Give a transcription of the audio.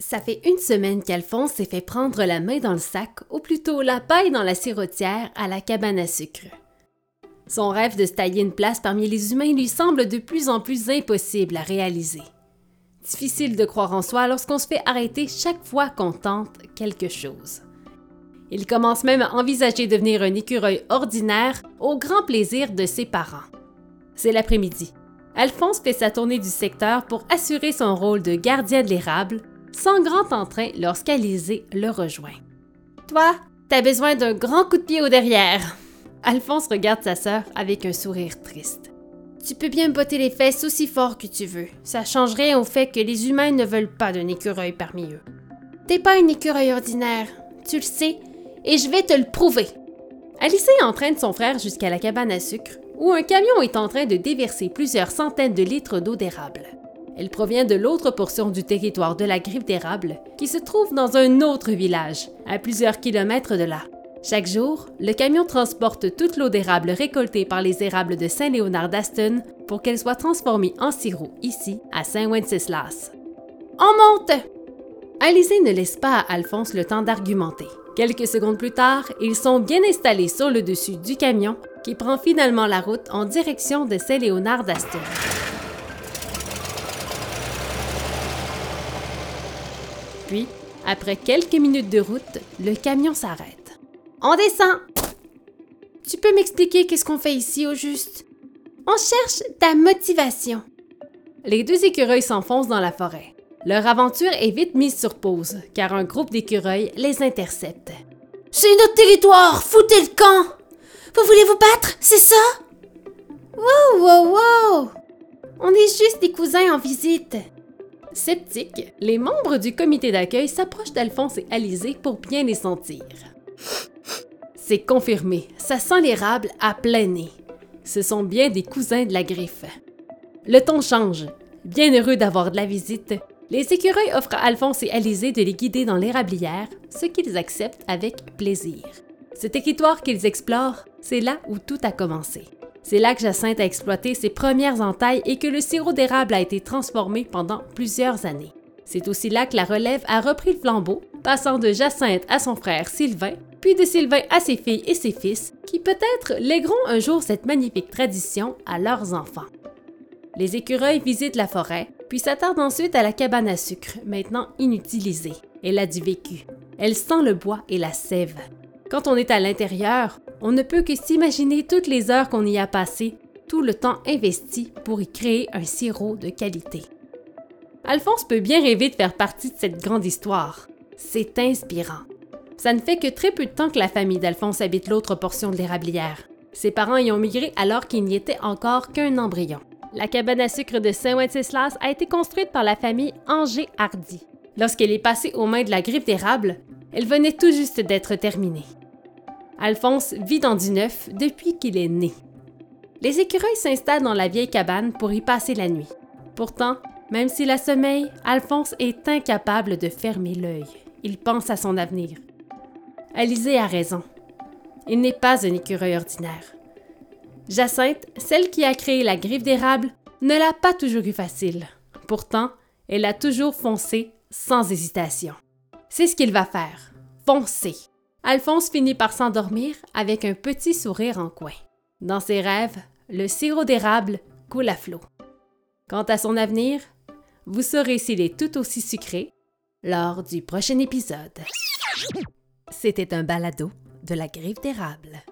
Ça fait une semaine qu'Alphonse s'est fait prendre la main dans le sac, ou plutôt la paille dans la sirotière, à la cabane à sucre. Son rêve de se tailler une place parmi les humains lui semble de plus en plus impossible à réaliser. Difficile de croire en soi lorsqu'on se fait arrêter chaque fois qu'on tente quelque chose. Il commence même à envisager de devenir un écureuil ordinaire au grand plaisir de ses parents. C'est l'après-midi. Alphonse fait sa tournée du secteur pour assurer son rôle de gardien de l'érable sans grand entrain lorsqu'Alizé le rejoint. Toi, t'as besoin d'un grand coup de pied au derrière. Alphonse regarde sa sœur avec un sourire triste. Tu peux bien me botter les fesses aussi fort que tu veux. Ça changerait au fait que les humains ne veulent pas d'un écureuil parmi eux. T'es pas un écureuil ordinaire, tu le sais, et je vais te le prouver. Alicée entraîne son frère jusqu'à la cabane à sucre, où un camion est en train de déverser plusieurs centaines de litres d'eau d'érable. Elle provient de l'autre portion du territoire de la griffe d'érable, qui se trouve dans un autre village, à plusieurs kilomètres de là. Chaque jour, le camion transporte toute l'eau d'érable récoltée par les érables de Saint-Léonard d'Aston pour qu'elle soit transformée en sirop ici, à Saint-Wenceslas. On monte! Alizé ne laisse pas à Alphonse le temps d'argumenter. Quelques secondes plus tard, ils sont bien installés sur le dessus du camion qui prend finalement la route en direction de Saint-Léonard d'Aston. Puis, après quelques minutes de route, le camion s'arrête. On descend! Tu peux m'expliquer qu'est-ce qu'on fait ici au juste? On cherche ta motivation. Les deux écureuils s'enfoncent dans la forêt. Leur aventure est vite mise sur pause, car un groupe d'écureuils les intercepte. C'est notre territoire! Foutez le camp! Vous voulez vous battre, c'est ça? Wow, wow, wow! On est juste des cousins en visite. Sceptiques, les membres du comité d'accueil s'approchent d'Alphonse et Alizé pour bien les sentir. C'est confirmé, ça sent l'érable à plein nez. Ce sont bien des cousins de la griffe. Le ton change. Bien heureux d'avoir de la visite, les écureuils offrent à Alphonse et Alizé de les guider dans l'érablière, ce qu'ils acceptent avec plaisir. Ce territoire qu'ils explorent, c'est là où tout a commencé. C'est là que Jacinthe a exploité ses premières entailles et que le sirop d'érable a été transformé pendant plusieurs années. C'est aussi là que la relève a repris le flambeau, passant de Jacinthe à son frère Sylvain, puis de Sylvain à ses filles et ses fils, qui peut-être légueront un jour cette magnifique tradition à leurs enfants. Les écureuils visitent la forêt, puis s'attardent ensuite à la cabane à sucre, maintenant inutilisée. Elle a du vécu. Elle sent le bois et la sève. Quand on est à l'intérieur, on ne peut que s'imaginer toutes les heures qu'on y a passées, tout le temps investi pour y créer un sirop de qualité. Alphonse peut bien rêver de faire partie de cette grande histoire. C'est inspirant. Ça ne fait que très peu de temps que la famille d'Alphonse habite l'autre portion de l'érablière. Ses parents y ont migré alors qu'il n'y était encore qu'un embryon. La cabane à sucre de Saint-Wenceslas a été construite par la famille Anger Hardy. Lorsqu'elle est passée aux mains de la griffe d'érable, elle venait tout juste d'être terminée. Alphonse vit dans du neuf depuis qu'il est né. Les écureuils s'installent dans la vieille cabane pour y passer la nuit. Pourtant, même s'il a sommeil, Alphonse est incapable de fermer l'œil. Il pense à son avenir. Alizé a raison. Il n'est pas un écureuil ordinaire. Jacinthe, celle qui a créé la griffe d'érable, ne l'a pas toujours eu facile. Pourtant, elle a toujours foncé sans hésitation. C'est ce qu'il va faire. Foncer. Alphonse finit par s'endormir avec un petit sourire en coin. Dans ses rêves, le sirop d'érable coule à flot. Quant à son avenir, vous saurez s'il est tout aussi sucré lors du prochain épisode. C'était un balado de la griffe d'érable.